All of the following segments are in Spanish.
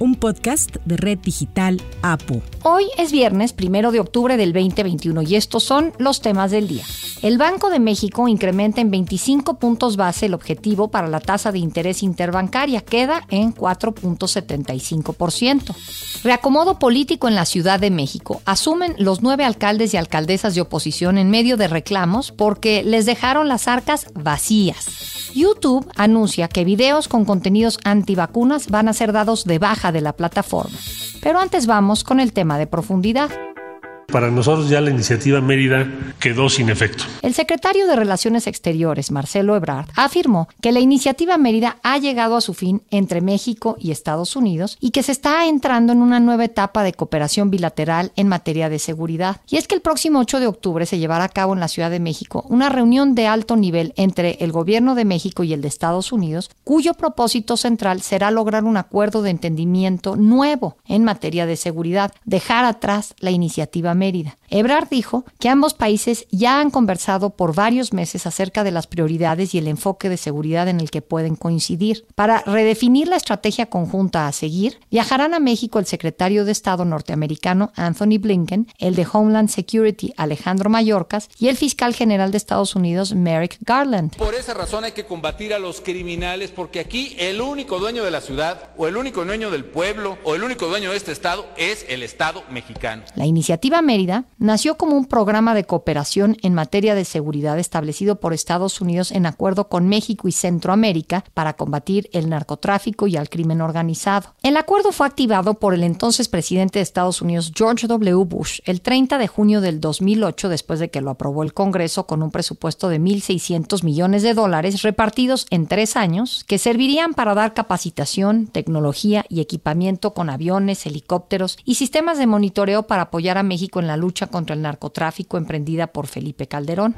un podcast de Red Digital APU. Hoy es viernes, primero de octubre del 2021, y estos son los temas del día. El Banco de México incrementa en 25 puntos base el objetivo para la tasa de interés interbancaria, queda en 4.75%. Reacomodo político en la Ciudad de México. Asumen los nueve alcaldes y alcaldesas de oposición en medio de reclamos porque les dejaron las arcas vacías. YouTube anuncia que videos con contenidos antivacunas van a ser dados de baja de la plataforma. Pero antes vamos con el tema de profundidad. Para nosotros ya la iniciativa Mérida quedó sin efecto. El secretario de Relaciones Exteriores, Marcelo Ebrard, afirmó que la iniciativa Mérida ha llegado a su fin entre México y Estados Unidos y que se está entrando en una nueva etapa de cooperación bilateral en materia de seguridad. Y es que el próximo 8 de octubre se llevará a cabo en la Ciudad de México una reunión de alto nivel entre el gobierno de México y el de Estados Unidos, cuyo propósito central será lograr un acuerdo de entendimiento nuevo en materia de seguridad, dejar atrás la iniciativa Mérida. Ebrard dijo que ambos países ya han conversado por varios meses acerca de las prioridades y el enfoque de seguridad en el que pueden coincidir. Para redefinir la estrategia conjunta a seguir, viajarán a México el secretario de Estado norteamericano Anthony Blinken, el de Homeland Security Alejandro Mayorkas y el fiscal general de Estados Unidos Merrick Garland. Por esa razón hay que combatir a los criminales porque aquí el único dueño de la ciudad o el único dueño del pueblo o el único dueño de este estado es el Estado mexicano. La iniciativa Mérida nació como un programa de cooperación en materia de seguridad establecido por Estados Unidos en acuerdo con México y Centroamérica para combatir el narcotráfico y al crimen organizado. El acuerdo fue activado por el entonces presidente de Estados Unidos George W. Bush el 30 de junio del 2008 después de que lo aprobó el Congreso con un presupuesto de 1.600 millones de dólares repartidos en tres años que servirían para dar capacitación, tecnología y equipamiento con aviones, helicópteros y sistemas de monitoreo para apoyar a México en la lucha contra el narcotráfico emprendida por Felipe Calderón.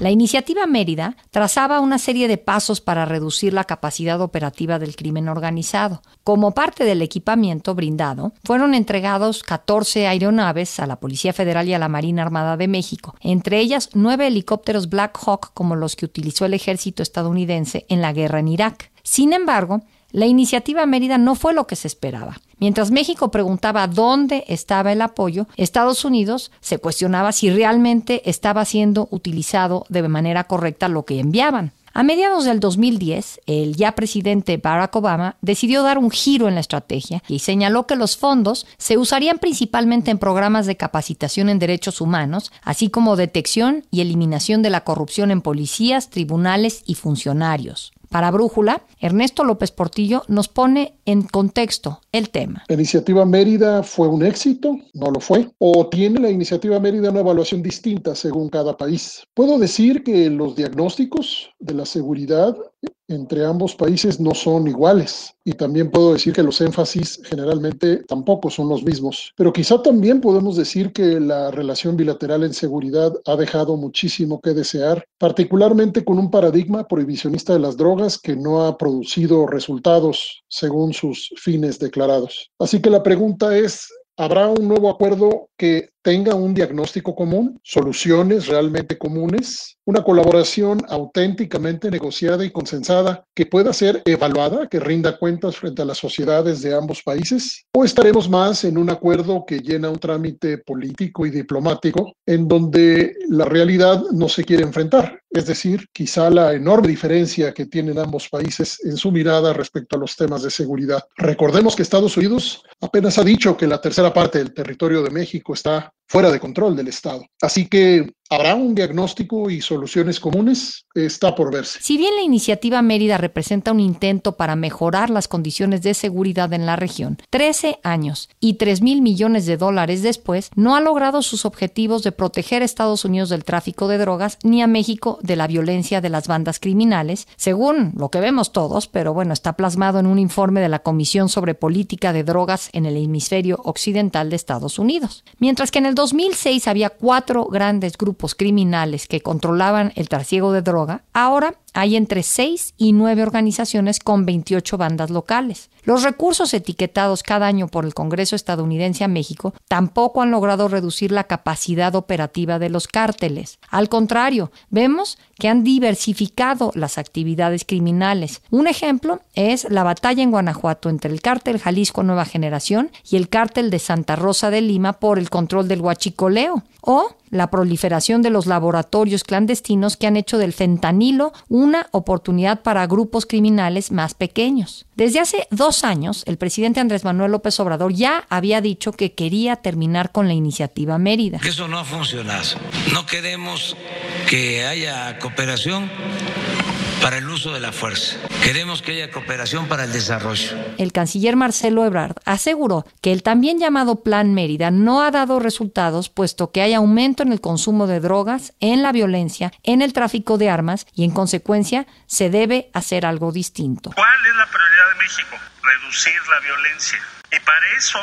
La iniciativa Mérida trazaba una serie de pasos para reducir la capacidad operativa del crimen organizado. Como parte del equipamiento brindado, fueron entregados 14 aeronaves a la Policía Federal y a la Marina Armada de México, entre ellas nueve helicópteros Black Hawk como los que utilizó el ejército estadounidense en la guerra en Irak. Sin embargo, la iniciativa Mérida no fue lo que se esperaba. Mientras México preguntaba dónde estaba el apoyo, Estados Unidos se cuestionaba si realmente estaba siendo utilizado de manera correcta lo que enviaban. A mediados del 2010, el ya presidente Barack Obama decidió dar un giro en la estrategia y señaló que los fondos se usarían principalmente en programas de capacitación en derechos humanos, así como detección y eliminación de la corrupción en policías, tribunales y funcionarios. Para Brújula, Ernesto López Portillo nos pone en contexto el tema. ¿La iniciativa Mérida fue un éxito? ¿No lo fue? ¿O tiene la iniciativa Mérida una evaluación distinta según cada país? Puedo decir que los diagnósticos de la seguridad entre ambos países no son iguales y también puedo decir que los énfasis generalmente tampoco son los mismos. Pero quizá también podemos decir que la relación bilateral en seguridad ha dejado muchísimo que desear, particularmente con un paradigma prohibicionista de las drogas que no ha producido resultados según sus fines declarados. Así que la pregunta es, ¿Habrá un nuevo acuerdo que tenga un diagnóstico común, soluciones realmente comunes, una colaboración auténticamente negociada y consensada que pueda ser evaluada, que rinda cuentas frente a las sociedades de ambos países? ¿O estaremos más en un acuerdo que llena un trámite político y diplomático en donde la realidad no se quiere enfrentar? Es decir, quizá la enorme diferencia que tienen ambos países en su mirada respecto a los temas de seguridad. Recordemos que Estados Unidos apenas ha dicho que la tercera parte del territorio de México está fuera de control del Estado. Así que ¿Habrá un diagnóstico y soluciones comunes? Está por verse. Si bien la iniciativa Mérida representa un intento para mejorar las condiciones de seguridad en la región, 13 años y 3 mil millones de dólares después, no ha logrado sus objetivos de proteger a Estados Unidos del tráfico de drogas ni a México de la violencia de las bandas criminales, según lo que vemos todos, pero bueno, está plasmado en un informe de la Comisión sobre Política de Drogas en el Hemisferio Occidental de Estados Unidos. Mientras que en el 2006 había cuatro grandes grupos criminales que controlaban el trasiego de droga, ahora hay entre 6 y 9 organizaciones con 28 bandas locales. Los recursos etiquetados cada año por el Congreso estadounidense a México tampoco han logrado reducir la capacidad operativa de los cárteles. Al contrario, vemos que han diversificado las actividades criminales. Un ejemplo es la batalla en Guanajuato entre el cártel Jalisco Nueva Generación y el cártel de Santa Rosa de Lima por el control del huachicoleo o la proliferación de los laboratorios clandestinos que han hecho del fentanilo una oportunidad para grupos criminales más pequeños. Desde hace dos años, el presidente Andrés Manuel López Obrador ya había dicho que quería terminar con la iniciativa Mérida. Eso no ha funcionado. No queremos que haya cooperación para el uso de la fuerza. Queremos que haya cooperación para el desarrollo. El canciller Marcelo Ebrard aseguró que el también llamado Plan Mérida no ha dado resultados puesto que hay aumento en el consumo de drogas, en la violencia, en el tráfico de armas y en consecuencia se debe hacer algo distinto. ¿Cuál es la prioridad de México? Reducir la violencia. Y para eso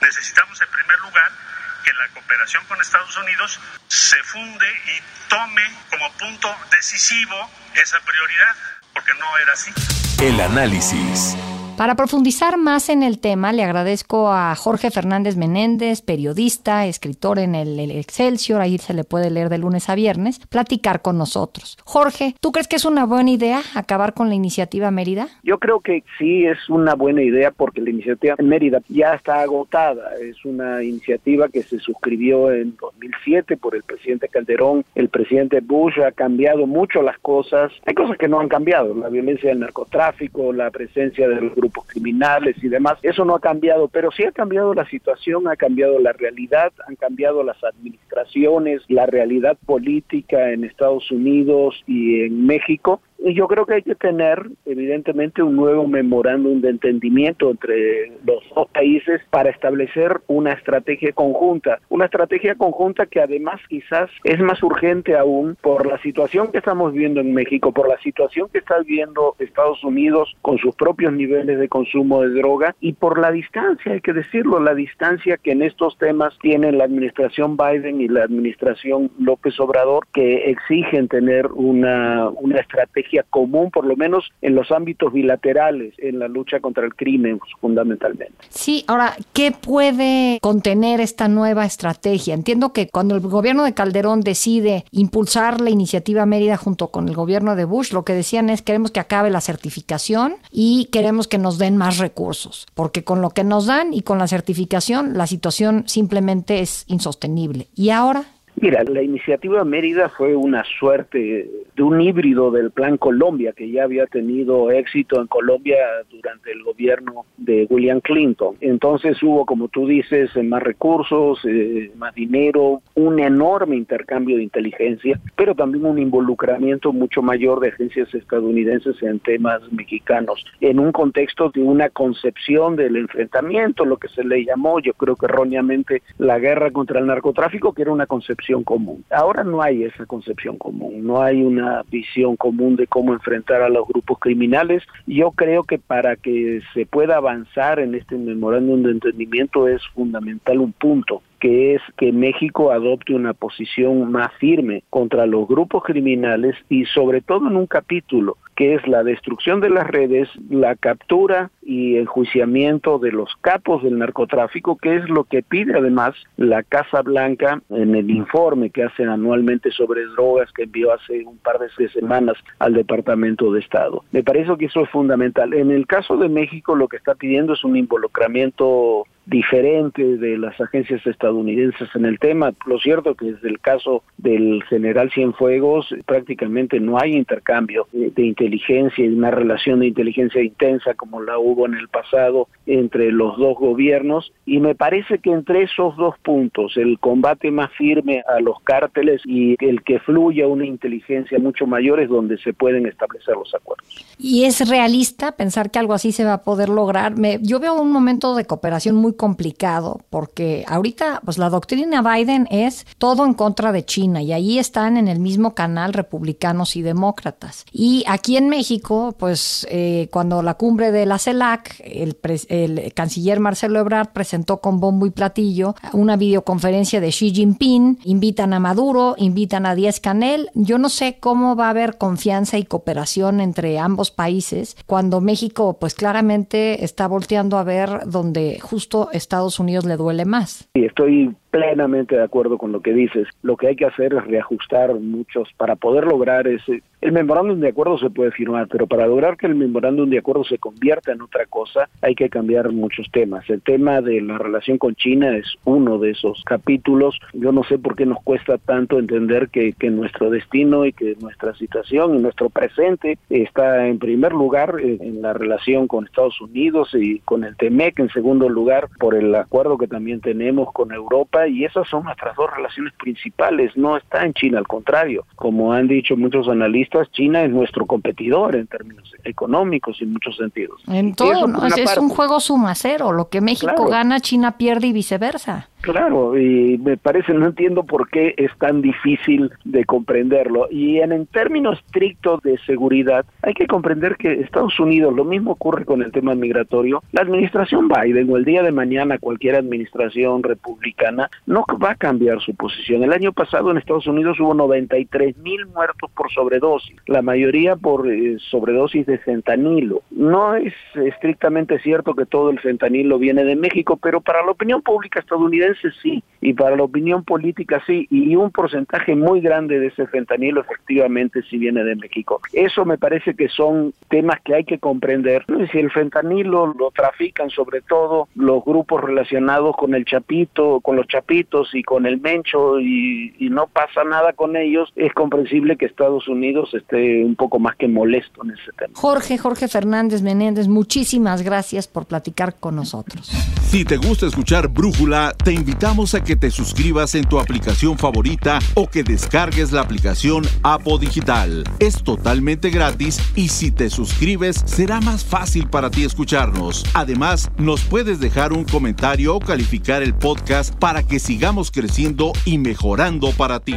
necesitamos en primer lugar que la cooperación con Estados Unidos se funde y tome como punto decisivo esa prioridad, porque no era así. El análisis. Para profundizar más en el tema, le agradezco a Jorge Fernández Menéndez, periodista, escritor en el, Excelsior, ahí se le puede leer de lunes a viernes, platicar con nosotros. Jorge, ¿tú crees que es una buena idea acabar con la iniciativa Mérida? Yo creo que sí es una buena idea porque la iniciativa Mérida ya está agotada. Es una iniciativa que se suscribió en 2007 por el presidente Calderón. El presidente Bush ha cambiado mucho las cosas. Hay cosas que no han cambiado. La violencia del narcotráfico, la presencia del grupo criminales y demás. Eso no ha cambiado, pero sí ha cambiado la situación, ha cambiado la realidad, han cambiado las administraciones, la realidad política en Estados Unidos y en México yo creo que hay que tener, evidentemente, un nuevo memorándum de entendimiento entre los dos países para establecer una estrategia conjunta. Una estrategia conjunta que además quizás es más urgente aún por la situación que estamos viendo en México, por la situación que está viviendo Estados Unidos con sus propios niveles de consumo de droga y por la distancia, hay que decirlo, la distancia que en estos temas tiene la administración Biden y la administración López Obrador, que exigen tener una, una estrategia común, por lo menos en los ámbitos bilaterales, en la lucha contra el crimen fundamentalmente. Sí, ahora, ¿qué puede contener esta nueva estrategia? Entiendo que cuando el gobierno de Calderón decide impulsar la iniciativa Mérida junto con el gobierno de Bush, lo que decían es queremos que acabe la certificación y queremos que nos den más recursos, porque con lo que nos dan y con la certificación la situación simplemente es insostenible. ¿Y ahora? Mira, la iniciativa Mérida fue una suerte de un híbrido del Plan Colombia que ya había tenido éxito en Colombia durante el gobierno de William Clinton. Entonces hubo, como tú dices, más recursos, eh, más dinero, un enorme intercambio de inteligencia, pero también un involucramiento mucho mayor de agencias estadounidenses en temas mexicanos, en un contexto de una concepción del enfrentamiento, lo que se le llamó, yo creo que erróneamente, la guerra contra el narcotráfico, que era una concepción común. Ahora no hay esa concepción común, no hay una visión común de cómo enfrentar a los grupos criminales. Yo creo que para que se pueda avanzar en este memorándum de entendimiento es fundamental un punto, que es que México adopte una posición más firme contra los grupos criminales y sobre todo en un capítulo que es la destrucción de las redes, la captura y enjuiciamiento de los capos del narcotráfico, que es lo que pide además la Casa Blanca en el informe que hacen anualmente sobre drogas que envió hace un par de semanas al Departamento de Estado. Me parece que eso es fundamental. En el caso de México lo que está pidiendo es un involucramiento diferente de las agencias estadounidenses en el tema. Lo cierto que desde el caso del general Cienfuegos prácticamente no hay intercambio de inteligencia y una relación de inteligencia intensa como la hubo en el pasado entre los dos gobiernos y me parece que entre esos dos puntos, el combate más firme a los cárteles y el que fluya una inteligencia mucho mayor es donde se pueden establecer los acuerdos. ¿Y es realista pensar que algo así se va a poder lograr? Me, yo veo un momento de cooperación muy complicado porque ahorita pues la doctrina Biden es todo en contra de China y ahí están en el mismo canal republicanos y demócratas. Y aquí en México pues eh, cuando la cumbre de la CELAC el, el canciller Marcelo Ebrard presentó con bombo y platillo una videoconferencia de Xi Jinping, invitan a Maduro, invitan a Díaz Canel. Yo no sé cómo va a haber confianza y cooperación entre ambos países cuando México pues claramente está volteando a ver donde justo Estados Unidos le duele más. Sí, estoy plenamente de acuerdo con lo que dices. Lo que hay que hacer es reajustar muchos para poder lograr ese... El memorándum de acuerdo se puede firmar, pero para lograr que el memorándum de acuerdo se convierta en otra cosa, hay que cambiar muchos temas. El tema de la relación con China es uno de esos capítulos. Yo no sé por qué nos cuesta tanto entender que, nuestro destino y que nuestra situación y nuestro presente está en primer lugar eh, en la relación con Estados Unidos y con el TEMEC, en segundo lugar por el acuerdo que también tenemos con Europa y esas son nuestras dos relaciones principales, no está en China, al contrario. Como han dicho muchos analistas, China es nuestro competidor en términos económicos y en muchos sentidos. En todo, es, un juego suma cero, lo que México gana, China pierde y viceversa. Claro, y me parece, no entiendo por qué es tan difícil de comprenderlo. Y en, en términos estrictos de seguridad, hay que comprender que Estados Unidos, lo mismo ocurre con el tema migratorio, la administración Biden o el día de mañana cualquier administración republicana no va a cambiar su posición. El año pasado en Estados Unidos hubo 93 mil muertos por sobredosis, la mayoría por eh, sobredosis de fentanilo. No es estrictamente cierto que todo el fentanilo viene de México, pero para la opinión pública estadounidense sí, y para la opinión política sí, y un porcentaje muy grande de ese fentanilo efectivamente sí viene de México. Eso me parece que son temas que hay que comprender. Si el fentanilo lo trafican sobre todo los grupos relacionados con el chapito, con los chapitos y con el mencho y, no pasa nada con ellos, es comprensible que Estados Unidos esté un poco más que molesto en ese tema. Jorge, Jorge Fernández Menéndez, muchísimas gracias por platicar con nosotros. Si te gusta escuchar Brújula, te invitamos a que te suscribas en tu aplicación favorita o que descargues la aplicación Apo Digital. Es totalmente gratis y si te suscribes será más fácil para ti escucharnos. Además, nos puedes dejar un comentario o calificar el podcast para que sigamos creciendo y mejorando para ti.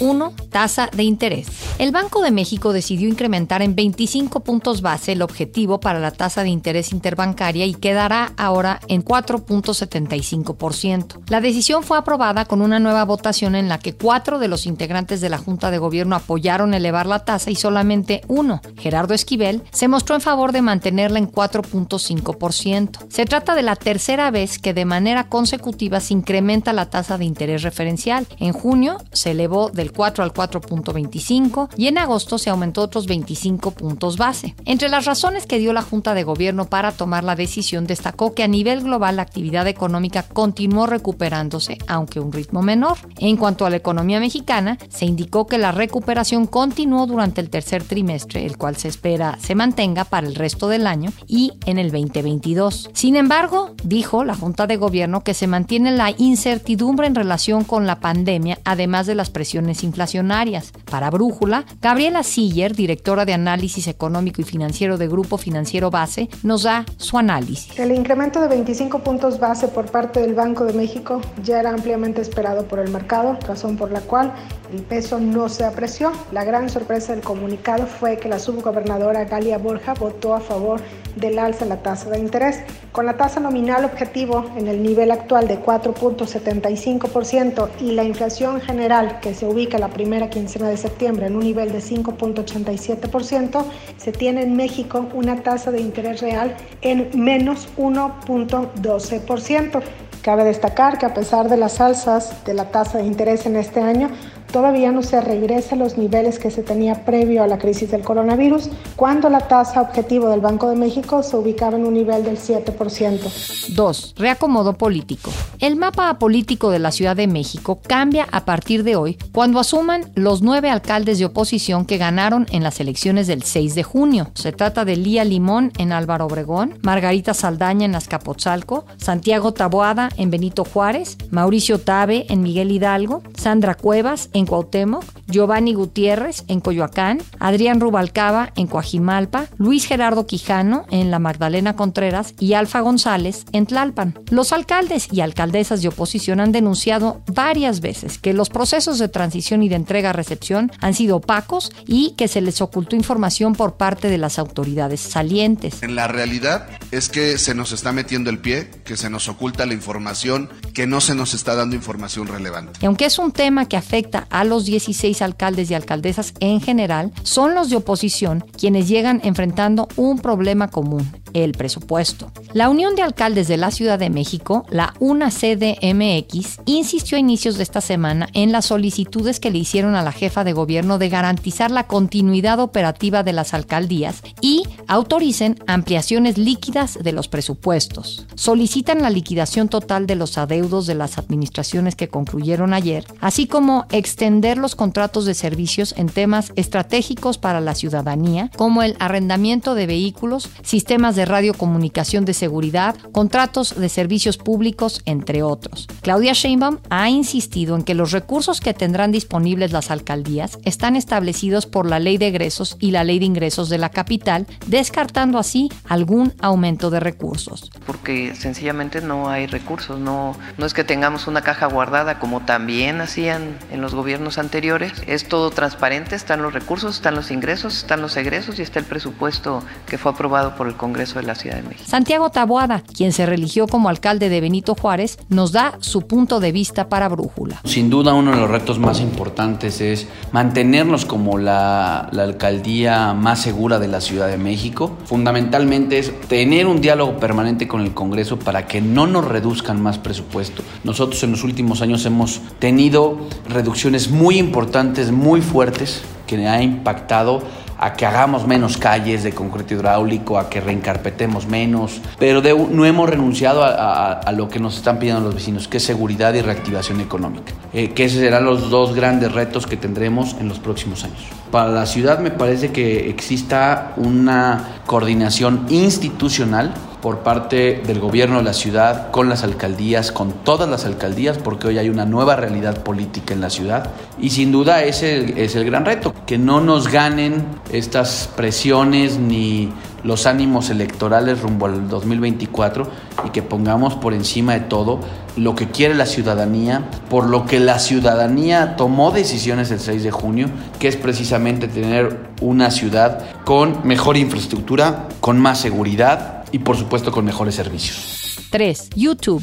1. Tasa de interés. El Banco de México decidió incrementar en 25 puntos base el objetivo para la tasa de interés interbancaria y quedará ahora en 4.75%. La decisión fue aprobada con una nueva votación en la que cuatro de los integrantes de la Junta de Gobierno apoyaron elevar la tasa y solamente uno, Gerardo Esquivel, se mostró en favor de mantenerla en 4.5%. Se trata de la tercera vez que de manera consecutiva se incrementa la tasa de interés referencial. En junio se elevó del 4 al 4.25 y en agosto se aumentó otros 25 puntos base. Entre las razones que dio la Junta de Gobierno para tomar la decisión destacó que a nivel global la actividad económica continuó recuperándose, aunque a un ritmo menor. En cuanto a la economía mexicana, se indicó que la recuperación continuó durante el tercer trimestre, el cual se espera se mantenga para el resto del año y en el 2022. Sin embargo, dijo la Junta de Gobierno que se mantiene la incertidumbre en relación con la pandemia, además de las presiones inflacionarias. Para Brújula, Gabriela Siller, directora de análisis económico y financiero de Grupo Financiero Base, nos da su análisis. El incremento de 25 puntos base por parte del Banco de México ya era ampliamente esperado por el mercado, razón por la cual el peso no se apreció. La gran sorpresa del comunicado fue que la subgobernadora Galia Borja votó a favor del alza en la tasa de interés. Con la tasa nominal objetivo en el nivel actual de 4.75% y la inflación general que se ubica la primera quincena de septiembre en un nivel de 5.87%, se tiene en México una tasa de interés real en menos 1.12%. Cabe destacar que a pesar de las alzas de la tasa de interés en este año, todavía no se regresa a los niveles que se tenía previo a la crisis del coronavirus, cuando la tasa objetivo del Banco de México se ubicaba en un nivel del 7%. 2. Reacomodo político. El mapa político de la Ciudad de México cambia a partir de hoy cuando asuman los nueve alcaldes de oposición que ganaron en las elecciones del 6 de junio. Se trata de Lía Limón en Álvaro Obregón, Margarita Saldaña en Azcapotzalco, Santiago Taboada en Benito Juárez, Mauricio Tabe en Miguel Hidalgo, Sandra Cuevas en en Cuauhtémoc, Giovanni Gutiérrez en Coyoacán, Adrián Rubalcaba en Coajimalpa, Luis Gerardo Quijano en La Magdalena Contreras y Alfa González en Tlalpan. Los alcaldes y alcaldesas de oposición han denunciado varias veces que los procesos de transición y de entrega-recepción han sido opacos y que se les ocultó información por parte de las autoridades salientes. En la realidad es que se nos está metiendo el pie, que se nos oculta la información, que no se nos está dando información relevante. Y aunque es un tema que afecta a los 16 alcaldes y alcaldesas en general, son los de oposición quienes llegan enfrentando un problema común, el presupuesto. La Unión de Alcaldes de la Ciudad de México, la UNA-CDMX, insistió a inicios de esta semana en las solicitudes que le hicieron a la jefa de gobierno de garantizar la continuidad operativa de las alcaldías y autoricen ampliaciones líquidas de los presupuestos. Solicitan la liquidación total de los adeudos de las administraciones que concluyeron ayer, así como extender los contratos de servicios en temas estratégicos para la ciudadanía, como el arrendamiento de vehículos, sistemas de radiocomunicación de seguridad, contratos de servicios públicos, entre otros. Claudia Sheinbaum ha insistido en que los recursos que tendrán disponibles las alcaldías están establecidos por la Ley de Egresos y la Ley de Ingresos de la capital, descartando así algún aumento de recursos. Porque sencillamente no hay recursos, no, no es que tengamos una caja guardada como también hacían en los gobiernos anteriores, es todo transparente, están los recursos, están los ingresos, están los egresos y está el presupuesto que fue aprobado por el Congreso de la Ciudad de México. Santiago Taboada, quien se religió como alcalde de Benito Juárez, nos da su punto de vista para Brújula. Sin duda uno de los retos más importantes es mantenernos como la, la alcaldía más segura de la Ciudad de México. Fundamentalmente es tener un diálogo permanente con el Congreso para que no nos reduzcan más presupuesto. Nosotros en los últimos años hemos tenido reducciones muy importantes, muy fuertes, que ha impactado a que hagamos menos calles de concreto hidráulico, a que reencarpetemos menos, pero de, no hemos renunciado a, a, a, lo que nos están pidiendo los vecinos, que es seguridad y reactivación económica, eh, que esos serán los dos grandes retos que tendremos en los próximos años. Para la ciudad me parece que exista una coordinación institucional por parte del gobierno de la ciudad con las alcaldías, con todas las alcaldías, porque hoy hay una nueva realidad política en la ciudad. Y sin duda ese es el gran reto, que no nos ganen estas presiones ni los ánimos electorales rumbo al 2024 y que pongamos por encima de todo lo que quiere la ciudadanía, por lo que la ciudadanía tomó decisiones el 6 de junio, que es precisamente tener una ciudad con mejor infraestructura, con más seguridad, y por supuesto con mejores servicios. 3. YouTube.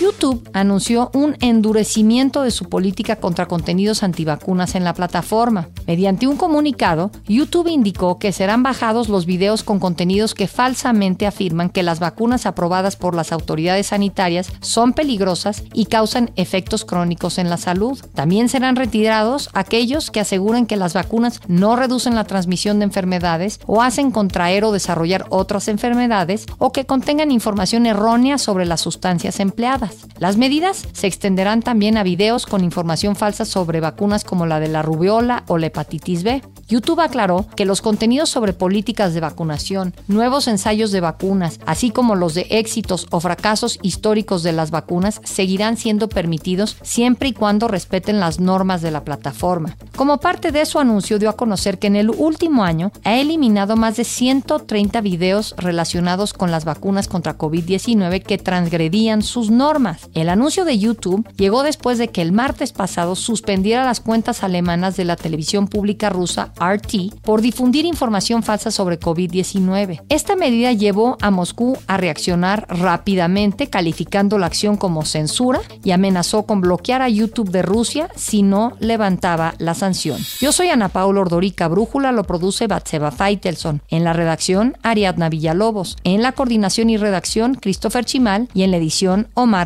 YouTube anunció un endurecimiento de su política contra contenidos antivacunas en la plataforma. Mediante un comunicado, YouTube indicó que serán bajados los videos con contenidos que falsamente afirman que las vacunas aprobadas por las autoridades sanitarias son peligrosas y causan efectos crónicos en la salud. También serán retirados aquellos que aseguran que las vacunas no reducen la transmisión de enfermedades o hacen contraer o desarrollar otras enfermedades o que contengan información errónea sobre las sustancias empleadas. Las medidas se extenderán también a videos con información falsa sobre vacunas como la de la rubiola o la hepatitis B. YouTube aclaró que los contenidos sobre políticas de vacunación, nuevos ensayos de vacunas, así como los de éxitos o fracasos históricos de las vacunas, seguirán siendo permitidos siempre y cuando respeten las normas de la plataforma. Como parte de su anuncio dio a conocer que en el último año ha eliminado más de 130 videos relacionados con las vacunas contra COVID-19 que transgredían sus normas. El anuncio de YouTube llegó después de que el martes pasado suspendiera las cuentas alemanas de la televisión pública rusa RT por difundir información falsa sobre COVID-19. Esta medida llevó a Moscú a reaccionar rápidamente, calificando la acción como censura y amenazó con bloquear a YouTube de Rusia si no levantaba la sanción. Yo soy Ana Paula Ordorica, Brújula lo produce Batseba Feitelson. En la redacción, Ariadna Villalobos. En la coordinación y redacción, Christopher Chimal. Y en la edición, Omar